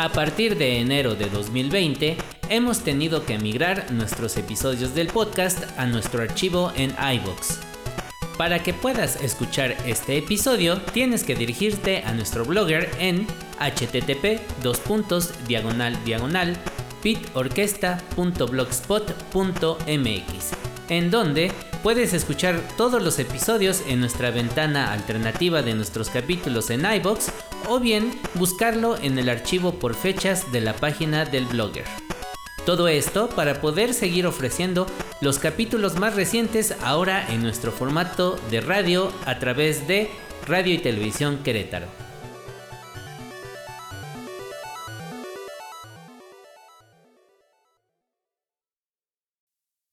A partir de enero de 2020, hemos tenido que migrar nuestros episodios del podcast a nuestro archivo en iVoox. Para que puedas escuchar este episodio, tienes que dirigirte a nuestro blogger en http diagonal diagonal pitorquesta.blogspot.mx, en donde puedes escuchar todos los episodios en nuestra ventana alternativa de nuestros capítulos en iBox o bien buscarlo en el archivo por fechas de la página del blogger. Todo esto para poder seguir ofreciendo los capítulos más recientes ahora en nuestro formato de radio a través de Radio y Televisión Querétaro.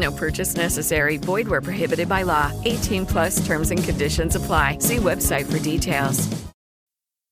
No purchase necessary. Void where prohibited by law. 18 plus terms and conditions apply. See website for details.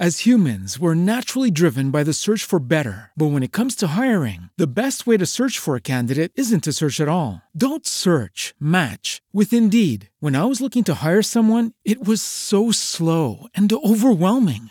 As humans, we're naturally driven by the search for better. But when it comes to hiring, the best way to search for a candidate isn't to search at all. Don't search, match with Indeed. When I was looking to hire someone, it was so slow and overwhelming.